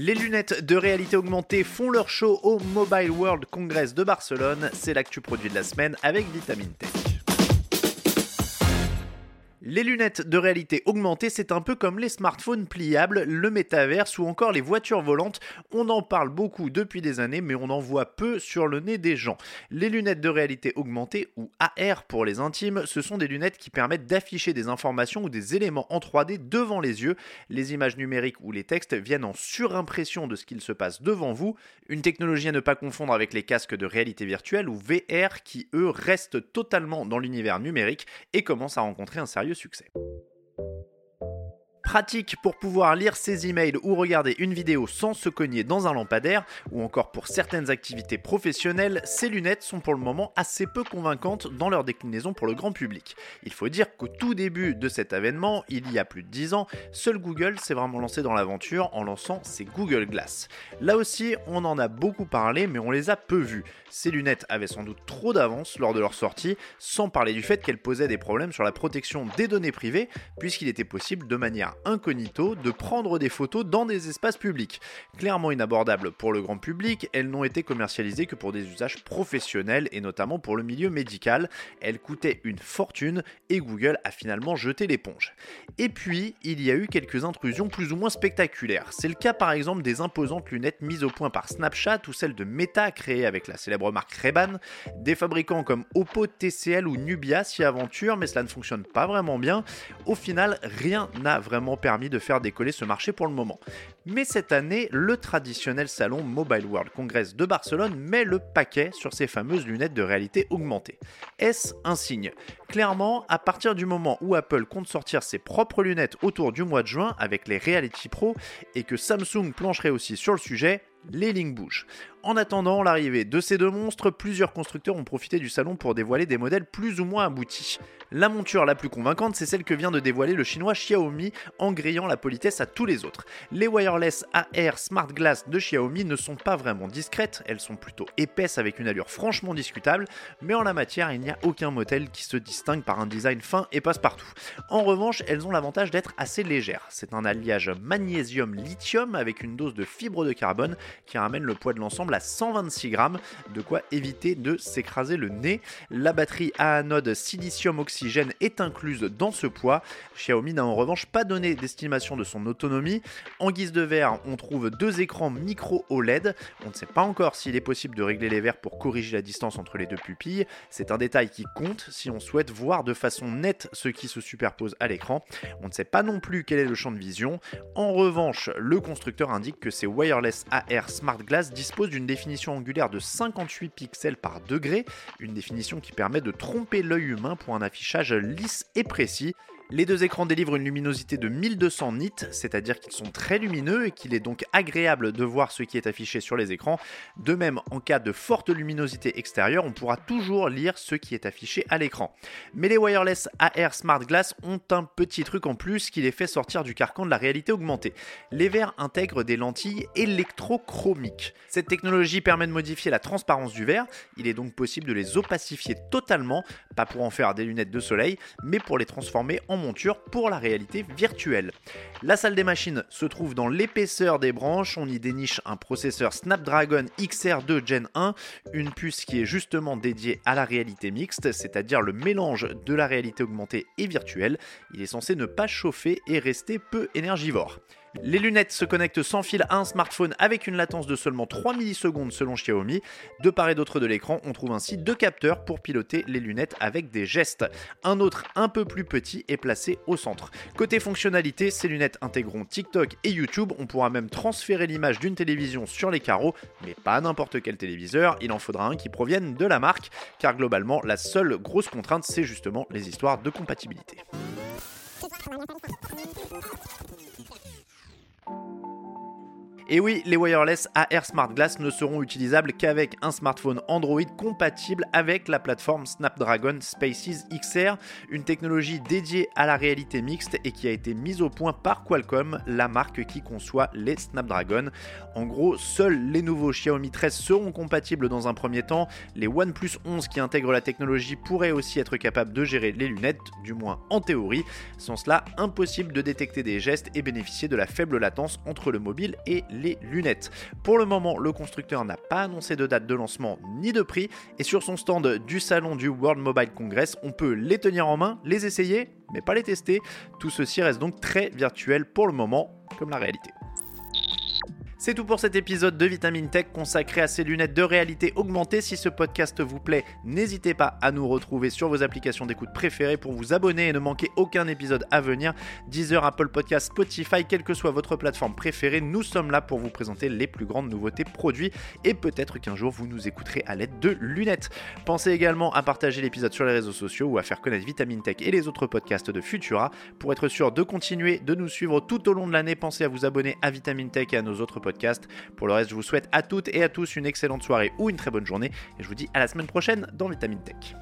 Les lunettes de réalité augmentée font leur show au Mobile World Congress de Barcelone. C'est l'actu produit de la semaine avec Vitamine Tech. Les lunettes de réalité augmentée, c'est un peu comme les smartphones pliables, le métaverse ou encore les voitures volantes. On en parle beaucoup depuis des années, mais on en voit peu sur le nez des gens. Les lunettes de réalité augmentée, ou AR pour les intimes, ce sont des lunettes qui permettent d'afficher des informations ou des éléments en 3D devant les yeux. Les images numériques ou les textes viennent en surimpression de ce qu'il se passe devant vous. Une technologie à ne pas confondre avec les casques de réalité virtuelle ou VR qui, eux, restent totalement dans l'univers numérique et commencent à rencontrer un sérieux succès pratique pour pouvoir lire ses emails ou regarder une vidéo sans se cogner dans un lampadaire, ou encore pour certaines activités professionnelles, ces lunettes sont pour le moment assez peu convaincantes dans leur déclinaison pour le grand public. Il faut dire qu'au tout début de cet avènement, il y a plus de 10 ans, seul Google s'est vraiment lancé dans l'aventure en lançant ses Google Glass. Là aussi, on en a beaucoup parlé, mais on les a peu vues. Ces lunettes avaient sans doute trop d'avance lors de leur sortie, sans parler du fait qu'elles posaient des problèmes sur la protection des données privées, puisqu'il était possible de manière incognito de prendre des photos dans des espaces publics. Clairement inabordables pour le grand public, elles n'ont été commercialisées que pour des usages professionnels et notamment pour le milieu médical. Elles coûtaient une fortune et Google a finalement jeté l'éponge. Et puis, il y a eu quelques intrusions plus ou moins spectaculaires. C'est le cas par exemple des imposantes lunettes mises au point par Snapchat ou celles de Meta créées avec la célèbre marque Ray-Ban. Des fabricants comme Oppo, TCL ou Nubia s'y aventurent, mais cela ne fonctionne pas vraiment bien. Au final, rien n'a vraiment permis de faire décoller ce marché pour le moment. Mais cette année, le traditionnel salon Mobile World Congress de Barcelone met le paquet sur ces fameuses lunettes de réalité augmentée. Est-ce un signe? Clairement, à partir du moment où Apple compte sortir ses propres lunettes autour du mois de juin avec les Reality Pro et que Samsung plancherait aussi sur le sujet, les lignes bougent. En attendant l'arrivée de ces deux monstres, plusieurs constructeurs ont profité du salon pour dévoiler des modèles plus ou moins aboutis. La monture la plus convaincante, c'est celle que vient de dévoiler le chinois Xiaomi en grillant la politesse à tous les autres. Les wireless AR Smart Glass de Xiaomi ne sont pas vraiment discrètes, elles sont plutôt épaisses avec une allure franchement discutable, mais en la matière, il n'y a aucun modèle qui se distingue par un design fin et passe-partout. En revanche, elles ont l'avantage d'être assez légères. C'est un alliage magnésium-lithium avec une dose de fibre de carbone qui ramène le poids de l'ensemble à 126 grammes, de quoi éviter de s'écraser le nez. La batterie à anode silicium-oxygène est incluse dans ce poids. Xiaomi n'a en revanche pas donné d'estimation de son autonomie. En guise de verre, on trouve deux écrans micro OLED. On ne sait pas encore s'il est possible de régler les verres pour corriger la distance entre les deux pupilles. C'est un détail qui compte si on souhaite voir de façon nette ce qui se superpose à l'écran. On ne sait pas non plus quel est le champ de vision. En revanche, le constructeur indique que ces wireless AR Smart Glass dispose d'une définition angulaire de 58 pixels par degré, une définition qui permet de tromper l'œil humain pour un affichage lisse et précis. Les deux écrans délivrent une luminosité de 1200 nits, c'est-à-dire qu'ils sont très lumineux et qu'il est donc agréable de voir ce qui est affiché sur les écrans. De même, en cas de forte luminosité extérieure, on pourra toujours lire ce qui est affiché à l'écran. Mais les wireless AR Smart Glass ont un petit truc en plus qui les fait sortir du carcan de la réalité augmentée. Les verres intègrent des lentilles électrochromiques. Cette technologie permet de modifier la transparence du verre, il est donc possible de les opacifier totalement, pas pour en faire des lunettes de soleil, mais pour les transformer en monture pour la réalité virtuelle. La salle des machines se trouve dans l'épaisseur des branches, on y déniche un processeur Snapdragon XR2 Gen 1, une puce qui est justement dédiée à la réalité mixte, c'est-à-dire le mélange de la réalité augmentée et virtuelle. Il est censé ne pas chauffer et rester peu énergivore. Les lunettes se connectent sans fil à un smartphone avec une latence de seulement 3 millisecondes selon Xiaomi. De part et d'autre de l'écran, on trouve ainsi deux capteurs pour piloter les lunettes avec des gestes. Un autre un peu plus petit est placé au centre. Côté fonctionnalité, ces lunettes intégreront TikTok et YouTube. On pourra même transférer l'image d'une télévision sur les carreaux, mais pas n'importe quel téléviseur. Il en faudra un qui provienne de la marque, car globalement, la seule grosse contrainte, c'est justement les histoires de compatibilité. Et oui, les wireless AR Smart Glass ne seront utilisables qu'avec un smartphone Android compatible avec la plateforme Snapdragon Spaces XR, une technologie dédiée à la réalité mixte et qui a été mise au point par Qualcomm, la marque qui conçoit les Snapdragon. En gros, seuls les nouveaux Xiaomi 13 seront compatibles dans un premier temps. Les OnePlus 11 qui intègrent la technologie pourraient aussi être capables de gérer les lunettes, du moins en théorie. Sans cela, impossible de détecter des gestes et bénéficier de la faible latence entre le mobile et les lunettes. Pour le moment, le constructeur n'a pas annoncé de date de lancement ni de prix, et sur son stand du salon du World Mobile Congress, on peut les tenir en main, les essayer, mais pas les tester. Tout ceci reste donc très virtuel pour le moment, comme la réalité. C'est tout pour cet épisode de Vitamine Tech consacré à ces lunettes de réalité augmentée. Si ce podcast vous plaît, n'hésitez pas à nous retrouver sur vos applications d'écoute préférées pour vous abonner et ne manquer aucun épisode à venir. Deezer, Apple Podcast, Spotify, quelle que soit votre plateforme préférée, nous sommes là pour vous présenter les plus grandes nouveautés produits et peut-être qu'un jour vous nous écouterez à l'aide de lunettes. Pensez également à partager l'épisode sur les réseaux sociaux ou à faire connaître Vitamine Tech et les autres podcasts de Futura. Pour être sûr de continuer de nous suivre tout au long de l'année, pensez à vous abonner à Vitamine Tech et à nos autres podcasts pour le reste, je vous souhaite à toutes et à tous une excellente soirée ou une très bonne journée et je vous dis à la semaine prochaine dans Vitamine Tech.